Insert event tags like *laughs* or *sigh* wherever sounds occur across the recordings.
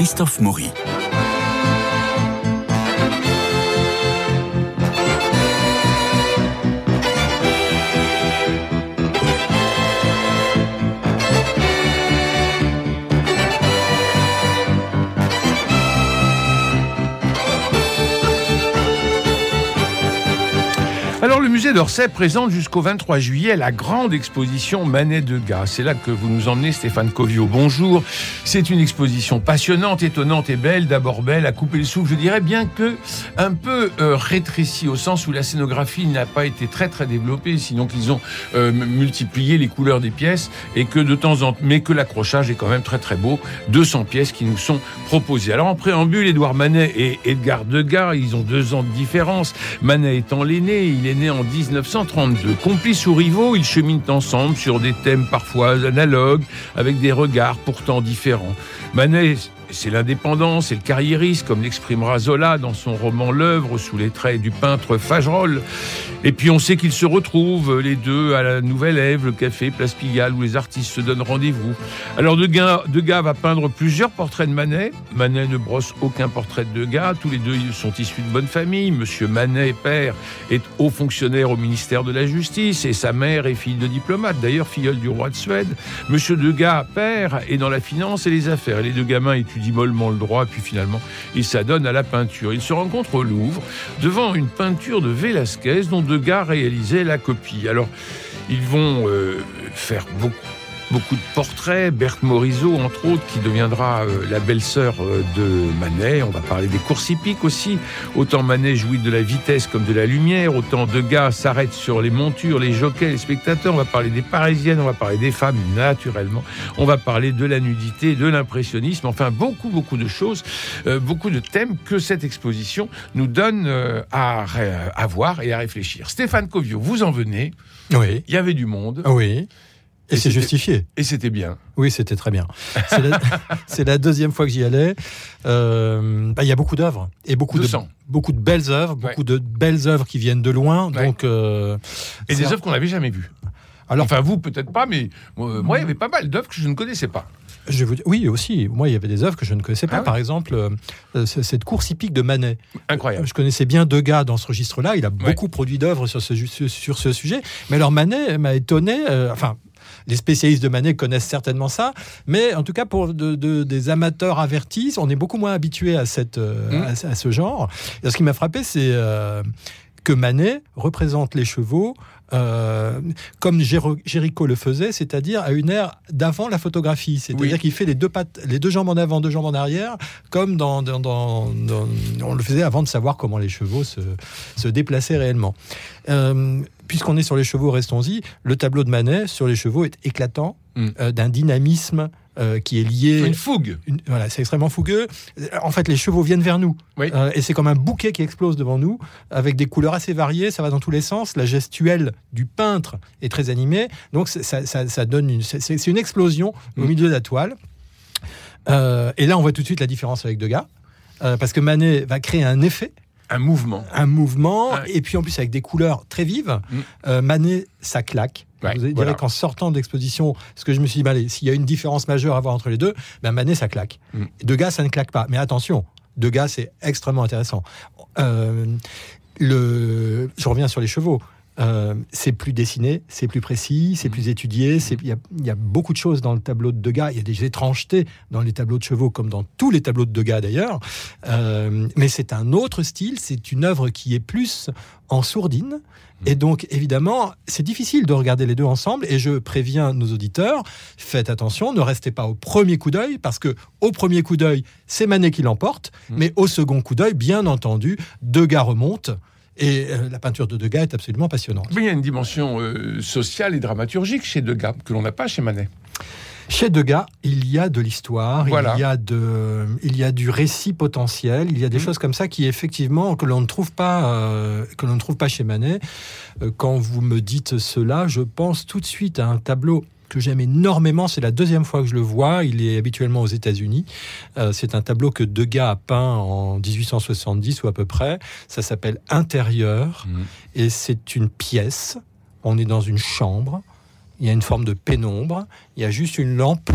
Christophe Maury. Alors le musée d'Orsay présente jusqu'au 23 juillet la grande exposition Manet Degas. C'est là que vous nous emmenez Stéphane Covio. Bonjour. C'est une exposition passionnante, étonnante et belle. D'abord belle, à couper le souffle, je dirais bien que un peu euh, rétrécie au sens où la scénographie n'a pas été très très développée, sinon qu'ils ont euh, multiplié les couleurs des pièces et que de temps en temps, mais que l'accrochage est quand même très très beau. 200 pièces qui nous sont proposées. Alors en préambule, Édouard Manet et Edgar Degas, ils ont deux ans de différence. Manet étant l'aîné, né en 1932. Complices ou rivaux, ils cheminent ensemble sur des thèmes parfois analogues, avec des regards pourtant différents. Manet c'est l'indépendance c'est le carriérisme, comme l'exprimera Zola dans son roman L'œuvre, sous les traits du peintre Fagerolles. Et puis on sait qu'ils se retrouvent, les deux, à la Nouvelle Ève, le café Place Pigalle, où les artistes se donnent rendez-vous. Alors Degas, Degas va peindre plusieurs portraits de Manet. Manet ne brosse aucun portrait de Degas. Tous les deux sont issus de bonne famille. Monsieur Manet, père, est haut fonctionnaire au ministère de la Justice et sa mère est fille de diplomate, d'ailleurs filleule du roi de Suède. Monsieur Degas, père, est dans la finance et les affaires. Et les deux gamins étudient dit mollement le droit, puis finalement, il s'adonne à la peinture. Il se rencontre au Louvre devant une peinture de Velázquez dont Degas réalisait la copie. Alors, ils vont euh, faire beaucoup beaucoup de portraits. Berthe Morisot, entre autres, qui deviendra euh, la belle-sœur euh, de Manet. On va parler des courses hippiques aussi. Autant Manet jouit de la vitesse comme de la lumière, autant Degas s'arrête sur les montures, les jockeys, les spectateurs. On va parler des parisiennes, on va parler des femmes, naturellement. On va parler de la nudité, de l'impressionnisme. Enfin, beaucoup, beaucoup de choses, euh, beaucoup de thèmes que cette exposition nous donne à, à voir et à réfléchir. Stéphane Covio, vous en venez. Oui. Il y avait du monde. Oui. Et, c'est justifié. Et c'était bien. Oui, c'était très bien. *laughs* C'est la, deuxième fois que j'y allais. Euh, bah, il y a beaucoup d'œuvres et beaucoup de, beaucoup de belles œuvres, beaucoup de belles œuvres qui viennent de loin. Donc, euh, et des œuvres qu'on n'avait jamais vues. Alors, enfin, vous peut-être pas, mais euh, moi, il y avait pas mal d'œuvres que je ne connaissais pas. Je vous... Oui, aussi. Moi, il y avait des œuvres que je ne connaissais pas. Ah Par exemple, cette course hippique de Manet. Incroyable. Je connaissais bien Degas dans ce registre-là. Il a beaucoup produit d'œuvres sur ce, sur ce sujet. Mais alors, Manet m'a étonné. enfin, les spécialistes de Manet connaissent certainement ça, mais en tout cas pour des amateurs avertis, on est beaucoup moins habitué à, cette, euh, mmh. à, ce genre. Et ce qui m'a frappé, c'est euh, que Manet représente les chevaux euh, comme Géricault le faisait, c'est-à-dire à une ère d'avant la photographie. C'est-à-dire qu'il fait les deux, pattes, les deux jambes en avant, deux jambes en arrière, comme dans, on le faisait avant de savoir comment les chevaux se, se déplaçaient réellement puisqu'on est sur les chevaux, restons-y. Le tableau de Manet sur les chevaux est éclatant, mm. euh, d'un dynamisme euh, qui est lié. Une fougue. voilà, c'est extrêmement fougueux. Euh, en fait, les chevaux viennent vers nous. et c'est comme un bouquet qui explose devant nous, avec des couleurs assez variées. Ça va dans tous les sens. La gestuelle du peintre est très animée. Donc, ça, donne une. C'est une explosion au mm. milieu de la toile. et là, on voit tout de suite la différence avec Degas. parce que Manet va créer un effet un mouvement. Un mouvement, et puis en plus avec des couleurs très vives. Mm. Euh, Manet, ça claque. Vous direz qu'en sortant d'exposition, ce que je me suis dit, s'il y a une différence majeure à voir entre les deux, ben Manet, ça claque. Mm. Degas, ça ne claque pas. Mais attention, Degas, c'est extrêmement intéressant. Euh, le... Je reviens sur les chevaux. Euh, c'est plus dessiné, c'est plus précis, c'est mm. plus étudié. Il y, a beaucoup de choses dans le tableau de Degas. Il y a des étrangetés dans les tableaux de chevaux, comme dans tous les tableaux de Degas d'ailleurs. Euh, mais c'est un autre style. C'est une œuvre qui est plus en sourdine. Mm. Et donc, évidemment, c'est difficile de regarder les deux ensemble. Et je préviens nos auditeurs, faites attention, ne restez pas au premier coup d'œil, parce que au premier coup d'œil, c'est Manet qui l'emporte. Mm. Mais au second coup d'œil, bien entendu, Degas remonte. Et euh, la peinture de Degas est absolument passionnante. Mais il y a une dimension euh, sociale et dramaturgique chez Degas que l'on n'a pas chez Manet. Chez Degas, il y a de l'histoire, il, y a de, il y a du récit potentiel, il y a des mmh. choses comme ça qui effectivement que l'on ne trouve pas, euh, que l'on ne trouve pas chez Manet. quand vous me dites cela, je pense tout de suite à un tableau que j'aime énormément. C'est la deuxième fois que je le vois. Il est habituellement aux États-Unis. Euh, c'est un tableau que Degas a peint en 1870 ou à peu près. Ça s'appelle Intérieur mmh. et c'est une pièce. On est dans une chambre. Il y a une forme de pénombre. Il y a juste une lampe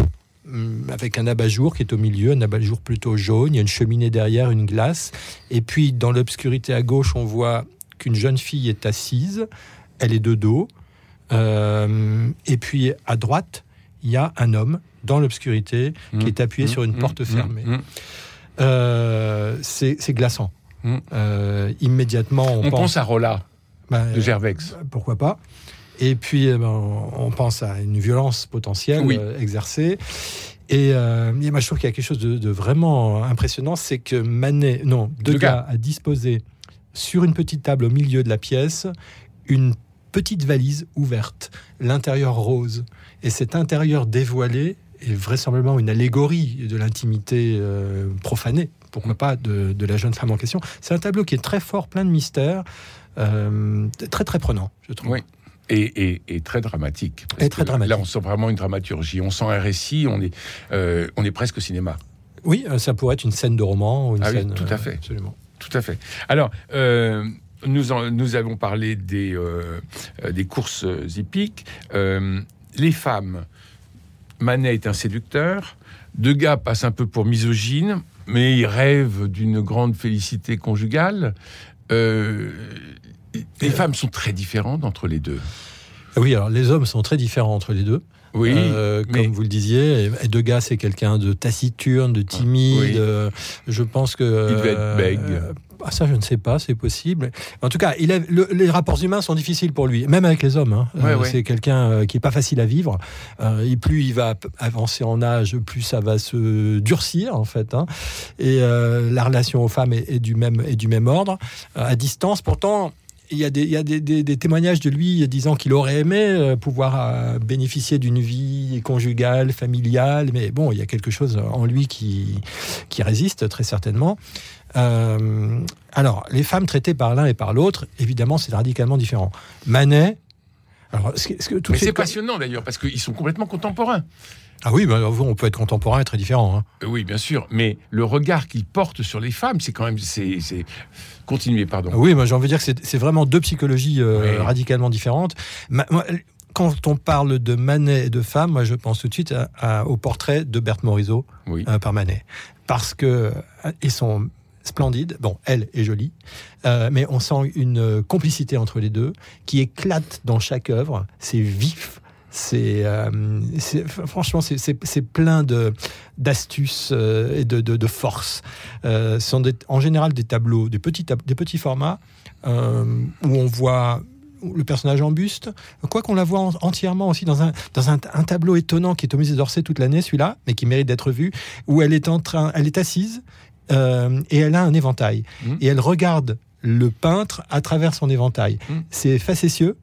hum, avec un abat-jour qui est au milieu, un abat-jour plutôt jaune. Il y a une cheminée derrière, une glace. Et puis, dans l'obscurité à gauche, on voit qu'une jeune fille est assise. Elle est de dos. Euh, et puis, à droite, il y a un homme dans l'obscurité qui mmh. est appuyé mmh. sur une mmh. porte fermée. Euh, c'est glaçant. Euh, immédiatement, on, pense, à Rolla bah, de Gervex. pourquoi pas et puis, eh ben, on pense à une violence potentielle exercée. Et, euh, moi, je trouve qu'il y a quelque chose de, vraiment impressionnant, c'est que Manet, non, Degas a disposé sur une petite table au milieu de la pièce une petite valise ouverte, l'intérieur rose. Et cet intérieur dévoilé est vraisemblablement une allégorie de l'intimité euh, profanée, pourquoi pas, de, la jeune femme en question. C'est un tableau qui est très fort, plein de mystères, euh, très très prenant, je trouve. Oui. Et, très dramatique. Et très dramatique. Là, on sent vraiment une dramaturgie. On sent un récit. On est, euh, on est presque au cinéma. Oui, ça pourrait être une scène de roman ou une ah scène. tout à fait. absolument. Tout à fait. Alors. Nous, nous avons parlé des, des courses hippiques. les femmes Manet est un séducteur. Degas passe un peu pour misogyne, mais il rêve d'une grande félicité conjugale. Euh, les femmes sont très différentes entre les deux. Oui, alors les hommes sont très différents entre les deux. Oui, euh, comme vous le disiez, Degas c'est quelqu'un de taciturne, de timide. Euh, je pense que il devait être bègue. Ah, ça, je ne sais pas, c'est possible. En tout cas, il les rapports humains sont difficiles pour lui, même avec les hommes. Hein. Euh, c'est quelqu'un euh, qui est pas facile à vivre. Euh, et plus il va avancer en âge, plus ça va se durcir, en fait. Hein. Et la relation aux femmes est, du, même, est du même ordre. à distance, pourtant, il y a, des, il y a des, des, témoignages de lui disant qu'il aurait aimé pouvoir bénéficier d'une vie conjugale, familiale, mais bon, il y a quelque chose en lui qui, qui résiste très certainement. Euh, alors, les femmes traitées par l'un et par l'autre, évidemment, c'est radicalement différent. Manet. Alors, Mais c'est passionnant d'ailleurs, parce qu'ils sont complètement contemporains. Ah oui, bah, on peut être contemporain et très différent. Hein. Euh, oui, bien sûr. Mais le regard qu'ils portent sur les femmes, c'est quand même. C'est, Continuez, pardon. oui, moi j'ai envie de dire que c'est, vraiment deux psychologies euh, radicalement différentes. quand on parle de Manet et de femmes, moi je pense tout de suite au portrait de Berthe Morisot par Manet. Parce que ils sont splendide. Bon, elle est jolie, euh, mais on sent une complicité entre les deux qui éclate dans chaque œuvre. C'est vif. C'est euh, franchement c'est plein de d'astuces euh, et de, de, de force. ce sont en général des tableaux, des petits des petits formats où on voit le personnage en buste, quoi qu'on la voit entièrement aussi dans un, dans un, un, tableau étonnant qui est au musée d'Orsay toute l'année, celui-là, mais qui mérite d'être vu, où elle est en train, elle est assise, euh, et elle a un éventail. Mmh. Et elle regarde le peintre à travers son éventail. Mmh. C'est facétieux,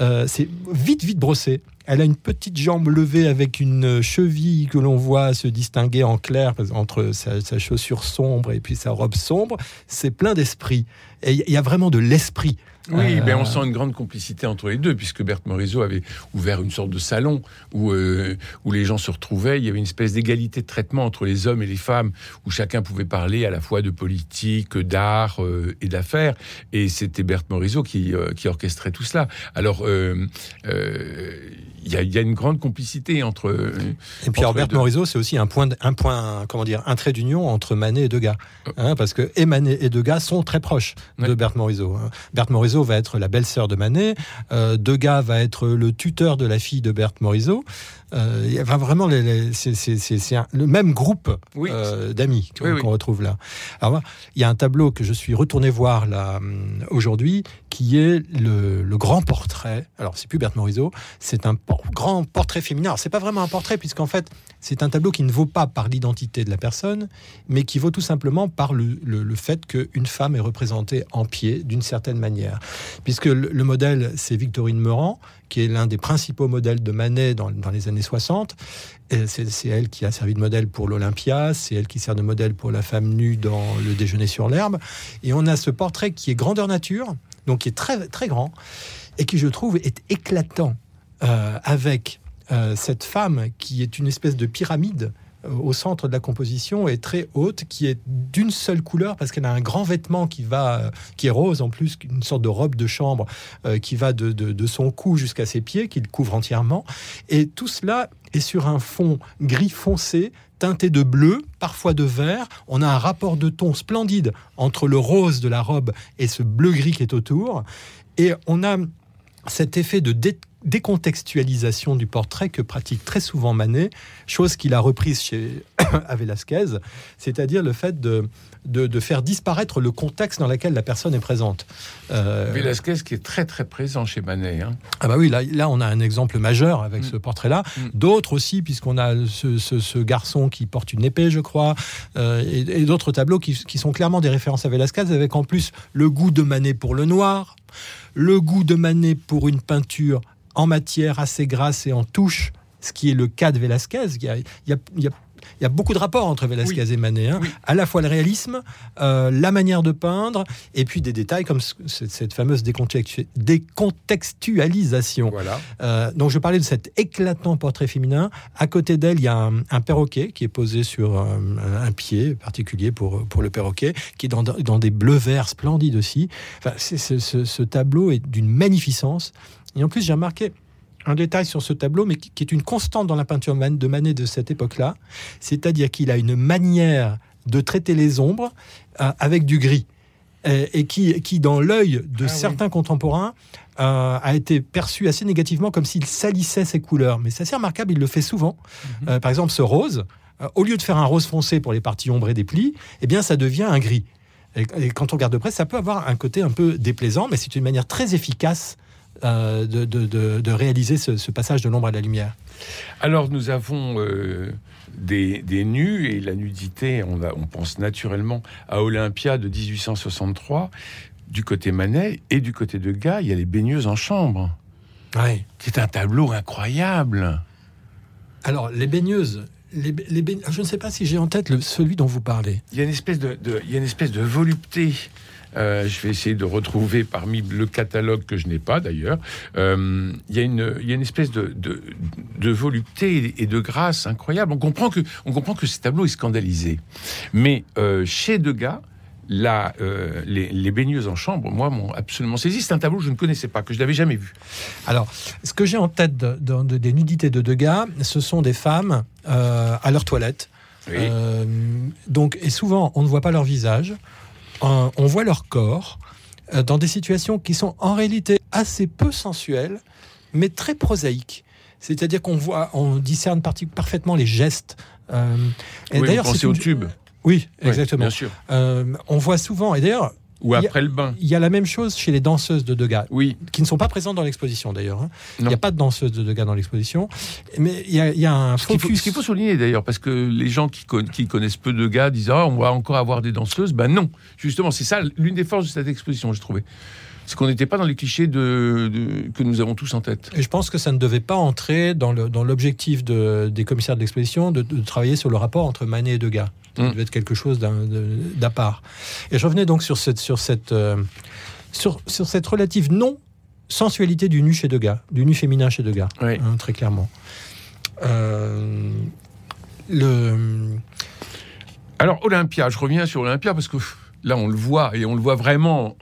euh, c'est vite, vite brossé. Elle a une petite jambe levée avec une cheville que l'on voit se distinguer en clair entre sa, sa chaussure sombre et puis sa robe sombre. C'est plein d'esprit. Et il y a vraiment de l'esprit oui, mais ben, on sent une grande complicité entre les deux, puisque Berthe Morisot avait ouvert une sorte de salon où, euh, où les gens se retrouvaient. Il y avait une espèce d'égalité de traitement entre les hommes et les femmes, où chacun pouvait parler à la fois de politique, d'art euh, et d'affaires. Et c'était Berthe Morisot qui, euh, qui orchestrait tout cela. Alors, il y, a une grande complicité entre. Et puis, Berthe Morisot, c'est aussi un point, un point, comment dire, un trait d'union entre Manet et Degas, hein, parce que et Manet et Degas sont très proches de Berthe Morisot. Hein. Berthe Morisot va être la belle-sœur de Manet, euh, Degas va être le tuteur de la fille de Berthe Morisot. Euh, il y a vraiment c'est le même groupe euh, d'amis qu'on retrouve là. Alors il y a un tableau que je suis retourné voir là aujourd'hui qui est le, grand portrait. Alors c'est plus Berthe Morisot, c'est un grand portrait féminin. Alors c'est pas vraiment un portrait puisqu'en fait c'est un tableau qui ne vaut pas par l'identité de la personne, mais qui vaut tout simplement par le, le, fait qu'une femme est représentée en pied d'une certaine manière. Puisque le, modèle, c'est Victorine Meurant, qui est l'un des principaux modèles de Manet dans, les années 60. C'est elle qui a servi de modèle pour l'Olympia, c'est elle qui sert de modèle pour la femme nue dans Le déjeuner sur l'herbe. Et on a ce portrait qui est grandeur nature, donc qui est très, très grand, et qui, je trouve, est éclatant euh, avec euh, cette femme qui est une espèce de pyramide au centre de la composition est très haute, qui est d'une seule couleur parce qu'elle a un grand vêtement qui va, qui est rose en plus, une sorte de robe de chambre qui va de, de son cou jusqu'à ses pieds, qui le couvre entièrement. Et tout cela est sur un fond gris foncé, teinté de bleu, parfois de vert. On a un rapport de ton splendide entre le rose de la robe et ce bleu-gris qui est autour. Et on a cet effet de décontextualisation du portrait que pratique très souvent Manet, chose qu'il a reprise chez *coughs* à Velasquez, c'est-à-dire le fait de, de, faire disparaître le contexte dans lequel la personne est présente. Euh... Velasquez qui est très très présent chez Manet. Hein. Ah bah oui, là, là on a un exemple majeur avec mm. ce portrait-là. Mm. D'autres aussi, puisqu'on a ce, garçon qui porte une épée, je crois, euh, et, d'autres tableaux qui, qui sont clairement des références à Velasquez, avec en plus le goût de Manet pour le noir, le goût de Manet pour une peinture en matière assez grasse et en touche, ce qui est le cas de Velasquez. Il y a, beaucoup de rapports entre Velasquez et Manet. Hein. À la fois le réalisme, euh, la manière de peindre, et puis des détails comme cette fameuse décontextualisation. Voilà. Euh, donc je parlais de cet éclatant portrait féminin. À côté d'elle, il y a un, perroquet qui est posé sur euh, un, pied particulier pour, pour le perroquet, qui est dans, des bleus-verts splendides aussi. Enfin, ce tableau est d'une magnificence. Et en plus, j'ai remarqué un détail sur ce tableau, mais qui, est une constante dans la peinture de Manet de cette époque-là, c'est-à-dire qu'il a une manière de traiter les ombres euh, avec du gris, et, qui, qui, dans l'œil de ah certains contemporains, euh, a été perçu assez négativement, comme s'il salissait ses couleurs. Mais c'est assez remarquable, il le fait souvent. Mhm. Euh, par exemple, ce rose, au lieu de faire un rose foncé pour les parties ombrées des plis, eh bien, ça devient un gris. Et, quand on regarde de près, ça peut avoir un côté un peu déplaisant, mais c'est une manière très efficace euh, de, réaliser ce, passage de l'ombre à la lumière. Alors nous avons euh, des, nus et la nudité, on, on pense naturellement à Olympia de 1863 du côté Manet et du côté de Gars, il y a les baigneuses en chambre. Ouais. C'est un tableau incroyable. Alors les baigneuses, je ne sais pas si j'ai en tête celui dont vous parlez. Il y a une espèce de, il y a une espèce de volupté euh, je vais essayer de retrouver parmi le catalogue que je n'ai pas d'ailleurs. Euh, il y, a une espèce de, volupté et de grâce incroyable. On comprend que, on comprend que ce tableau est scandalisé. Mais euh, chez Degas, Là, les, baigneuses en chambre, moi, m'ont absolument saisi. C'est un tableau que je ne connaissais pas, que je n'avais jamais vu. Alors, ce que j'ai en tête des nudités de Degas, ce sont des femmes à leur toilette. donc, et souvent, on ne voit pas leur visage on voit leur corps euh, dans des situations qui sont en réalité assez peu sensuelles, mais très prosaïques. C'est-à-dire qu'on voit, on discerne parfaitement les gestes. Euh, et d'ailleurs, c'est au tube. Oui, exactement. bien sûr. Euh, on voit souvent, et d'ailleurs, ou après le bain. Il y a la même chose chez les danseuses de Degas, oui. qui ne sont pas présentes dans l'exposition d'ailleurs. Hein. Il n'y a pas de danseuses de Degas dans l'exposition, mais il y, a, un focus. Ce qu'il faut, souligner d'ailleurs, parce que les gens qui, connaissent peu de Degas disent ah, on va encore avoir des danseuses. Ben non, justement, c'est ça l'une des forces de cette exposition, j'ai trouvé c'est qu'on n'était pas dans les clichés de, que nous avons tous en tête. Et je pense que ça ne devait pas entrer dans l'objectif de, des commissaires de l'exposition de, travailler sur le rapport entre Manet et Degas. Ça devait être quelque chose d'à part. Et je revenais donc sur cette, sur cette, euh, sur, sur, cette relative non sensualité du nu chez Degas, du nu féminin chez Degas, oui. Hein, très clairement. Euh, le... Alors Olympia, je reviens sur Olympia parce que là on le voit et on le voit vraiment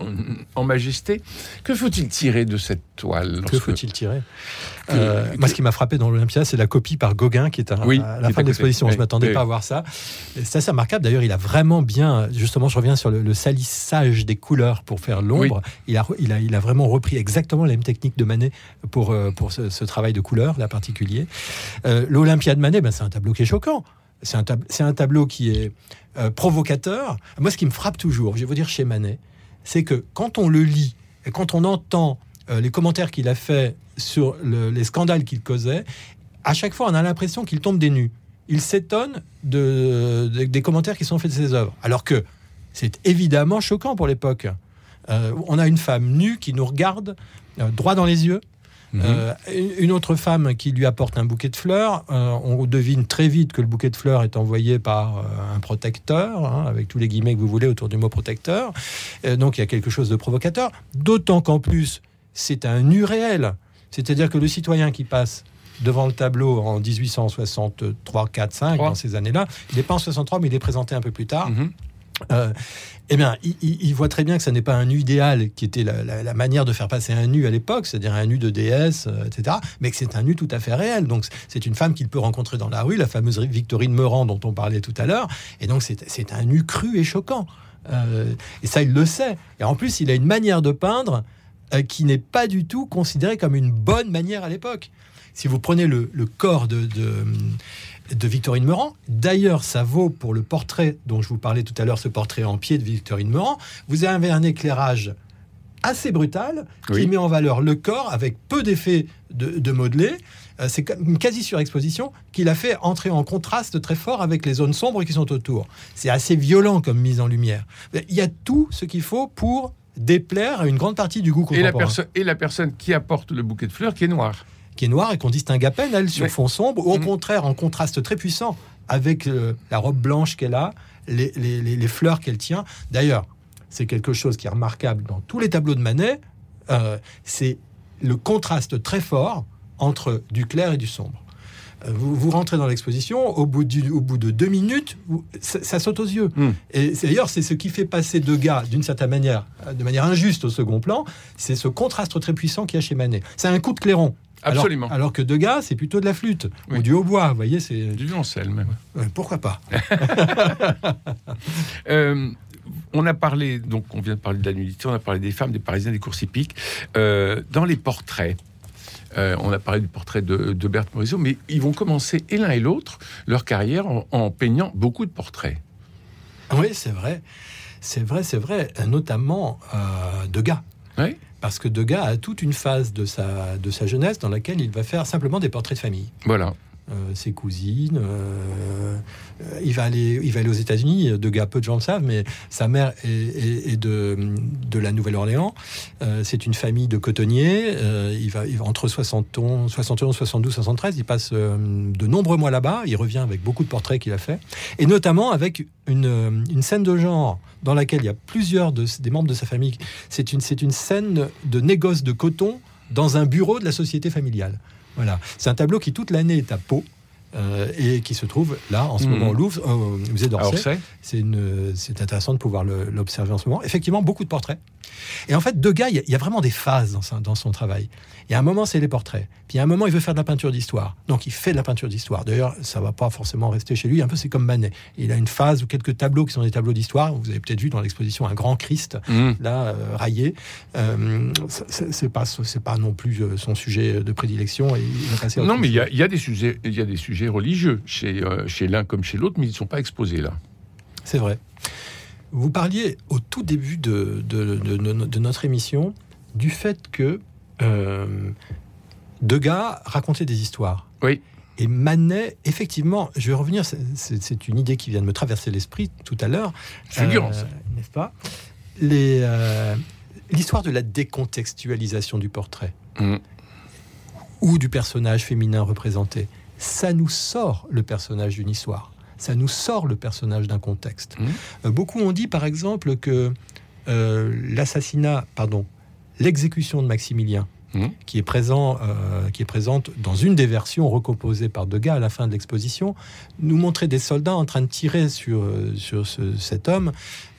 en, majesté. Que faut-il tirer de cette toile Que faut-il tirer euh, Moi, ce qui m'a frappé dans l'Olympia, c'est la copie par Gauguin qui est à, la fin de l'exposition. Je je m'attendais pas à voir ça. C'est assez remarquable. D'ailleurs, il a vraiment bien, justement, je reviens sur le, salissage des couleurs pour faire l'ombre. Il, a, il, a, il a vraiment repris exactement la même technique de Manet pour, euh, pour ce, travail de couleur, là particulier. Euh, L'Olympia de Manet, ben, c'est un tableau qui est choquant. C'est un, tableau qui est euh, provocateur. Moi, ce qui me frappe toujours, je vais vous dire chez Manet, c'est que quand on le lit et quand on entend euh, les commentaires qu'il a fait sur les scandales qu'il causait, à chaque fois, on a l'impression qu'il tombe des nues. Il s'étonne de, des commentaires qui sont faits de ses œuvres. Alors que c'est évidemment choquant pour l'époque. Euh, on a une femme nue qui nous regarde droit dans les yeux, Mhm. Euh, une autre femme qui lui apporte un bouquet de fleurs, euh, on devine très vite que le bouquet de fleurs est envoyé par euh, un protecteur, hein, avec tous les guillemets que vous voulez autour du mot protecteur. donc il y a quelque chose de provocateur, d'autant qu'en plus c'est un nu réel, c'est-à-dire que le citoyen qui passe devant le tableau en 1863, 4, 5, dans ces années-là. Il n'est pas en 63, mais il est présenté un peu plus tard. Mhm. Euh, eh bien, il, voit très bien que ce n'est pas un nu idéal qui était la, manière de faire passer un nu à l'époque, c'est-à-dire un nu de déesse, euh, etc., mais que c'est un nu tout à fait réel. Donc, c'est une femme qu'il peut rencontrer dans la rue, la fameuse Victorine Meurant dont on parlait tout à l'heure, et donc c'est un nu cru et choquant. Euh, et ça, il le sait. Et en plus, il a une manière de peindre qui n'est pas du tout considérée comme une bonne manière à l'époque. Si vous prenez le, corps de Victorine Meurant. D'ailleurs, ça vaut pour le portrait dont je vous parlais tout à l'heure, ce portrait en pied de Victorine Meurant. Vous avez un éclairage assez brutal qui met en valeur le corps avec peu d'effets de, modelé. Euh, c'est une quasi surexposition qu'il a fait entrer en contraste très fort avec les zones sombres qui sont autour. C'est assez violent comme mise en lumière. Il y a tout ce qu'il faut pour déplaire à une grande partie du goût contemporain. Et la, personne qui apporte le bouquet de fleurs qui est noire qui est noire et qu'on distingue à peine, elle, sur fond sombre, ou au mm. contraire, en contraste très puissant avec euh, la robe blanche qu'elle a, les, fleurs qu'elle tient. D'ailleurs, c'est quelque chose qui est remarquable dans tous les tableaux de Manet, euh, c'est le contraste très fort entre du clair et du sombre. Euh, vous, rentrez dans l'exposition, au, bout au bout de deux minutes, ça, saute aux yeux. Mm. Et d'ailleurs, c'est ce qui fait passer Degas, d'une certaine manière, de manière injuste au second plan, c'est ce contraste très puissant qu'il y a chez Manet. C'est un coup de clairon. Absolument. Alors, que Degas, c'est plutôt de la flûte ou du hautbois. Vous voyez, c'est du violoncelle même. pourquoi pas *laughs* euh, On a parlé, donc on vient de parler de la nudité, on a parlé des femmes, des Parisiens, des courses hippiques. Euh, dans les portraits, euh, on a parlé du portrait de, Berthe Morisot, mais ils vont commencer et l'un et l'autre leur carrière en, peignant beaucoup de portraits. Oui, c'est vrai. C'est vrai, c'est vrai. Notamment Degas. Oui parce que Degas a toute une phase de sa, de sa jeunesse dans laquelle il va faire simplement des portraits de famille. Voilà. Euh, ses cousines. Euh, il, va aller, il va aller aux États-Unis. De gars, peu de gens le savent, mais sa mère est, de, la Nouvelle-Orléans. Euh, c'est une famille de cotonniers. il, va, entre 71, 71, 72, 73. Il passe de nombreux mois là-bas. Il revient avec beaucoup de portraits qu'il a fait, et notamment avec une, scène de genre dans laquelle il y a plusieurs de, des membres de sa famille. C'est une, c'est une scène de négoce de coton dans un bureau de la société familiale. Voilà. C'est un tableau qui toute l'année est à Pau. Euh, et qui se trouve là en ce hmm. moment au Louvre, au musée d'Orsay. C'est intéressant de pouvoir l'observer en ce moment. Effectivement, beaucoup de portraits. Et en fait, Degas, il y, a vraiment des phases dans, dans son travail. Il y a un moment, c'est les portraits. Puis il y a un moment, il veut faire de la peinture d'histoire. Donc il fait de la peinture d'histoire. D'ailleurs, ça va pas forcément rester chez lui. Un peu, c'est comme Manet. Il a une phase ou quelques tableaux qui sont des tableaux d'histoire. Vous avez peut-être vu dans l'exposition un grand Christ, mmh. là, euh, raillé. Euh, c'est pas, non plus euh, son sujet de prédilection. Et il non, mais il y, a, des sujets, il y a des sujets religieux chez, chez l'un comme chez l'autre, mais ils ne sont pas exposés là. C'est vrai. Vous parliez au tout début de, de, de notre émission du fait que euh, Degas racontait des histoires. Oui. Et Manet, effectivement, je vais revenir, c'est une idée qui vient de me traverser l'esprit tout à l'heure. Euh, N'est-ce pas? Euh, L'histoire de la décontextualisation du portrait mm. ou du personnage féminin représenté, ça nous sort le personnage d'une histoire. Ça nous sort le personnage d'un contexte. Mm. Euh, beaucoup ont dit, par exemple, que l'assassinat, pardon, l'exécution de Maximilien, mmh. qui, est présent, euh, qui est présente dans une des versions recomposées par Degas à la fin de l'exposition, nous montrait des soldats en train de tirer sur, euh, sur cet homme,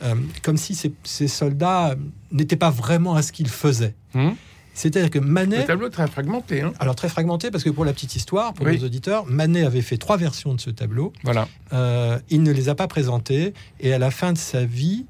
euh, comme si ces, soldats n'étaient pas vraiment à ce qu'ils faisaient. Mmh. C'est-à-dire que Manet. Le tableau très fragmenté. Hein. Alors très fragmenté parce que pour la petite histoire, pour nos auditeurs, Manet avait fait trois versions de ce tableau. Voilà. il ne les a pas présentées et à la fin de sa vie,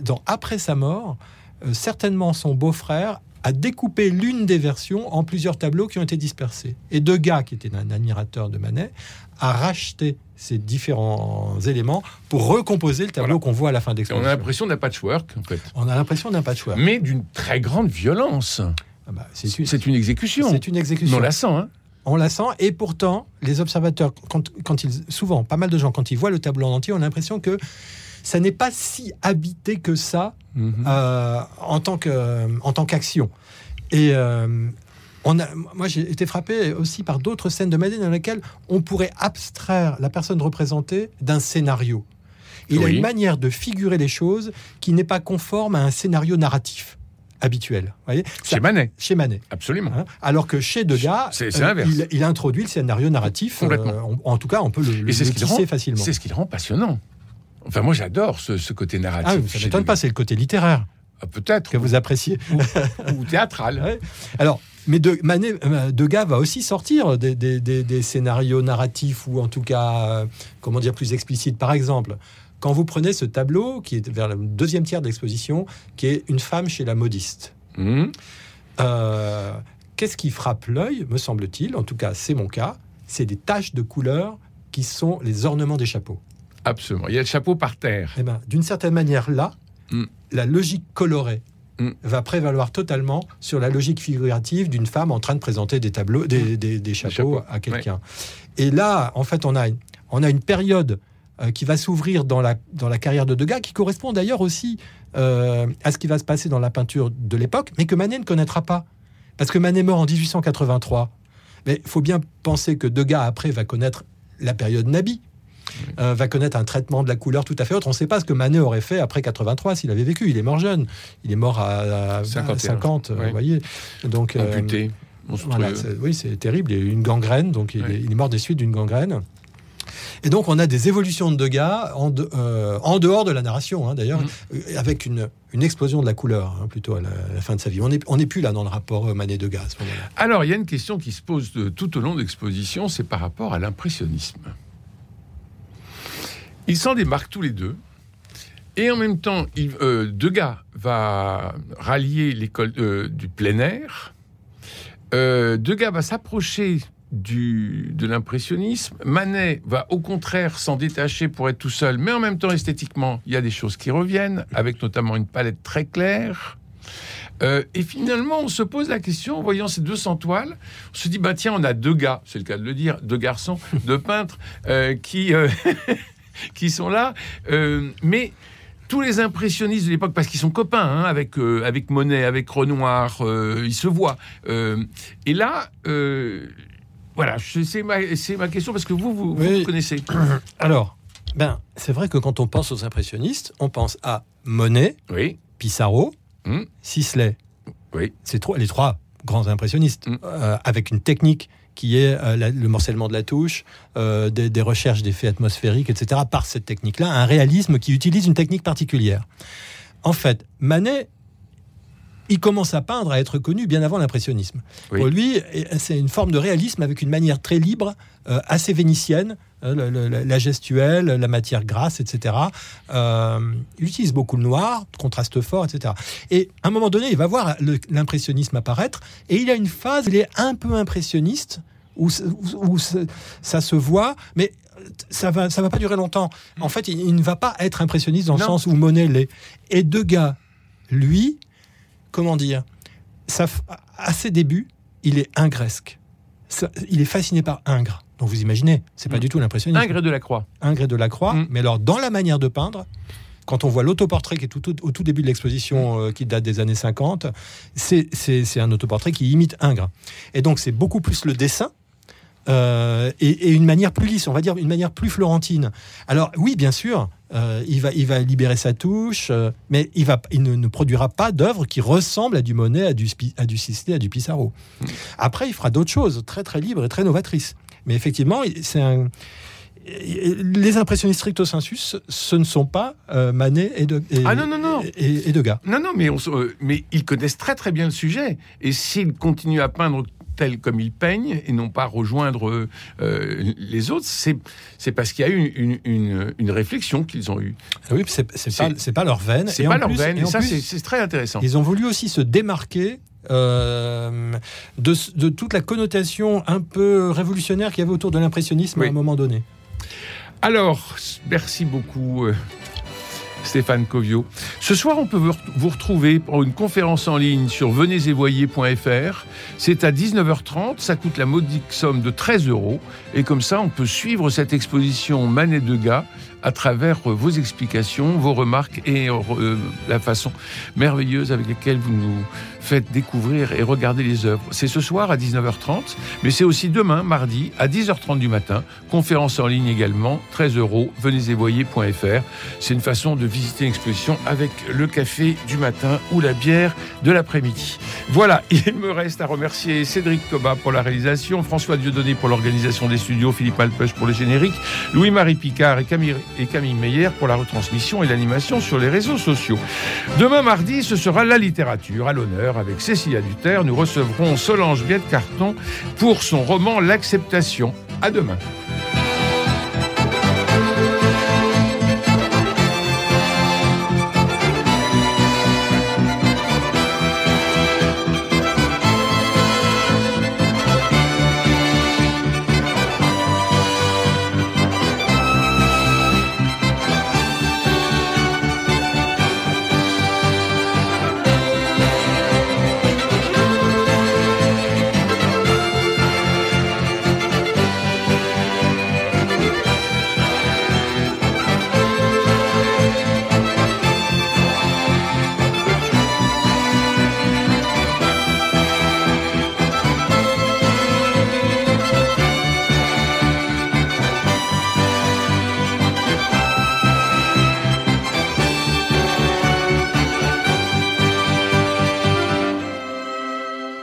dans, après sa mort, euh, certainement son beau-frère a découpé l'une des versions en plusieurs tableaux qui ont été dispersés. Et Degas, qui était un admirateur de Manet, a racheté ces différents éléments pour recomposer le tableau qu'on voit à la fin d'exposition. On a l'impression d'un patchwork, en fait. On a l'impression d'un patchwork. Mais d'une très grande violence. Ah bah, c'est une... exécution. C'est une exécution. on la sent, hein on la sent, et pourtant, les observateurs, quand, quand, ils, souvent, pas mal de gens, quand ils voient le tableau en entier, ont l'impression que ça n'est pas si habité que ça mhm. euh, en tant que en tant qu'action. Et euh, on a, moi, j'ai été frappé aussi par d'autres scènes de Madeleine dans lesquelles on pourrait abstraire la personne représentée d'un scénario. Il a une manière de figurer les choses qui n'est pas conforme à un scénario narratif. Habituel. Voyez? Chez Manet. Chez Manet. Absolument. Hein, alors que chez Degas, euh, il, il, introduit le scénario narratif. Euh, en tout cas, on peut le, le, tisser facilement. C'est ce qui le rend passionnant. Enfin, moi, j'adore ce, côté narratif. Ah, ça ne m'étonne pas, c'est le côté littéraire. Ah, peut-être. Que vous appréciez. Ou, théâtral. *laughs* Alors, mais de, Manet, euh, Degas va aussi sortir des, des, scénarios narratifs ou en tout cas, comment dire, plus explicites. Par exemple, quand vous prenez ce tableau, qui est vers le deuxième tiers de l'exposition, qui est une femme chez la modiste, mmh. euh, qu'est-ce qui frappe l'œil, me semble-t-il, en tout cas c'est mon cas, c'est des taches de couleur qui sont les ornements des chapeaux. Absolument. Il y a le chapeau par terre. Eh ben, d'une certaine manière, là, mmh. la logique colorée mmh. va prévaloir totalement sur la logique figurative d'une femme en train de présenter des tableaux, des, chapeaux, à quelqu'un. Et là, en fait, on a, on a une période euh, qui va s'ouvrir dans la, dans la carrière de Degas, qui correspond d'ailleurs aussi euh, à ce qui va se passer dans la peinture de l'époque, mais que Manet ne connaîtra pas. Parce que Manet meurt en 1883. Mais il faut bien penser que Degas, après, va connaître la période Nabi. Euh, va connaître un traitement de la couleur tout à fait autre. On ne sait pas ce que Manet aurait fait après 83 s'il avait vécu. Il est mort jeune. Il est mort à, 50, vous voyez. Donc, Amputé. oui, c'est terrible. Il y a eu une gangrène, donc il, est, il est mort des suites d'une gangrène. Et donc, on a des évolutions de Degas en, euh, en dehors de la narration, hein, d'ailleurs, mm. euh, avec une, une, explosion de la couleur, hein, plutôt à la, fin de sa vie. On n'est on plus là dans le rapport Manet-Degas ce moment-là. Alors, il y a une question qui se pose tout au long de l'exposition, c'est par rapport à l'impressionnisme. Ils s'en démarquent tous les deux. Et en même temps, il, euh, Degas va rallier l'école du plein air. Degas va s'approcher du, de l'impressionnisme. Manet va au contraire s'en détacher pour être tout seul, mais en même temps esthétiquement, il y a des choses qui reviennent, avec notamment une palette très claire. Euh, et finalement, on se pose la question, en voyant ces 200 toiles, on se dit, bah tiens, on a deux gars, c'est le cas de le dire, deux garçons, *laughs* deux peintres, euh, qui, euh, *laughs* qui sont là, mais tous les impressionnistes de l'époque, parce qu'ils sont copains hein, avec, avec Monet, avec Renoir, ils se voient. et là, voilà, c'est ma, ma, question parce que vous, vous, connaissez. *clears throat* Alors, ben, c'est vrai que quand on pense aux impressionnistes, on pense à Monet, oui. Pissarro, hmm. Sisley. Oui. C'est les trois grands impressionnistes, hmm. euh, avec une technique qui est euh, le morcellement de la touche, euh, des, des, recherches d'effets atmosphériques, etc. Par cette technique-là, un réalisme qui utilise une technique particulière. En fait, Manet il commence à peindre, à être connu bien avant l'impressionnisme. Pour lui, c'est une forme de réalisme avec une manière très libre, euh, assez vénitienne, hein, la gestuelle, la matière grasse, etc. Euh, il utilise beaucoup le noir, contraste fort, etc. Et à un moment donné, il va voir l'impressionnisme apparaître, et il a une phase, il est un peu impressionniste, où, ça se voit, mais ça va, ça va pas durer longtemps. En fait, il, ne va pas être impressionniste dans le sens où Monet l'est. Et Degas, lui, comment dire, ça, à ses débuts, il est ingresque. il est fasciné par Ingres. Donc vous imaginez, c'est pas mm. du tout l'impressionnisme. Ingres de la Croix. Ingres de la Croix, mm. mais alors dans la manière de peindre, quand on voit l'autoportrait qui est tout, au tout début de l'exposition, mm. euh, qui date des années 50, c'est un autoportrait qui imite Ingres. Et donc c'est beaucoup plus le dessin, euh, et, une manière plus lisse, on va dire une manière plus florentine. Alors oui, bien sûr, euh, il, va, il va libérer sa touche, euh, mais il, va, il ne, produira pas d'œuvre qui ressemble à du Monet, à du, à du Sisley, à du Pissarro. Après, il fera d'autres choses très très libres et très novatrices. Mais effectivement, c'est un les impressionnistes stricto sensus, ce ne sont pas Manet et, de, ah non, non, non. et, Degas. Non, non, mais, on, mais ils connaissent très très bien le sujet. Et s'ils continuent à peindre tel comme ils peignent et non pas rejoindre euh, les autres, c'est parce qu'il y a eu une, une, réflexion qu'ils ont eue. Ah oui, c'est pas, pas leur veine. C'est pas leur veine, et, ça c'est très intéressant. Ils ont voulu aussi se démarquer euh, de, de, toute la connotation un peu révolutionnaire qu'il y avait autour de l'impressionnisme à un moment donné. Alors, merci beaucoup. Stéphane Covio. Ce soir, on peut vous retrouver pour une conférence en ligne sur venezévoyer.fr. C'est à 19h30, ça coûte la modique somme de 13 euros. Et comme ça, on peut suivre cette exposition Manet de gars à travers euh, vos explications, vos remarques et euh, la façon merveilleuse avec laquelle vous nous faites découvrir et regarder les œuvres. C'est ce soir à 19h30, mais c'est aussi demain, mardi, à 10h30 du matin. Conférence en ligne également, 13 euros, venezévoyer.fr. C'est une façon de visiter une exposition avec le café du matin ou la bière de l'après-midi. Voilà, *laughs* il me reste à remercier Cédric Coba pour la réalisation, François Dieudonné pour l'organisation des studios, Philippe Alpech pour le générique, Louis-Marie Picard et Camille, et Camille Meyer pour la retransmission et l'animation sur les réseaux sociaux. Demain mardi, ce sera la littérature à l'honneur avec Cécilia Duterre. Nous recevrons Solange Biette-Carton pour son roman L'acceptation. À demain.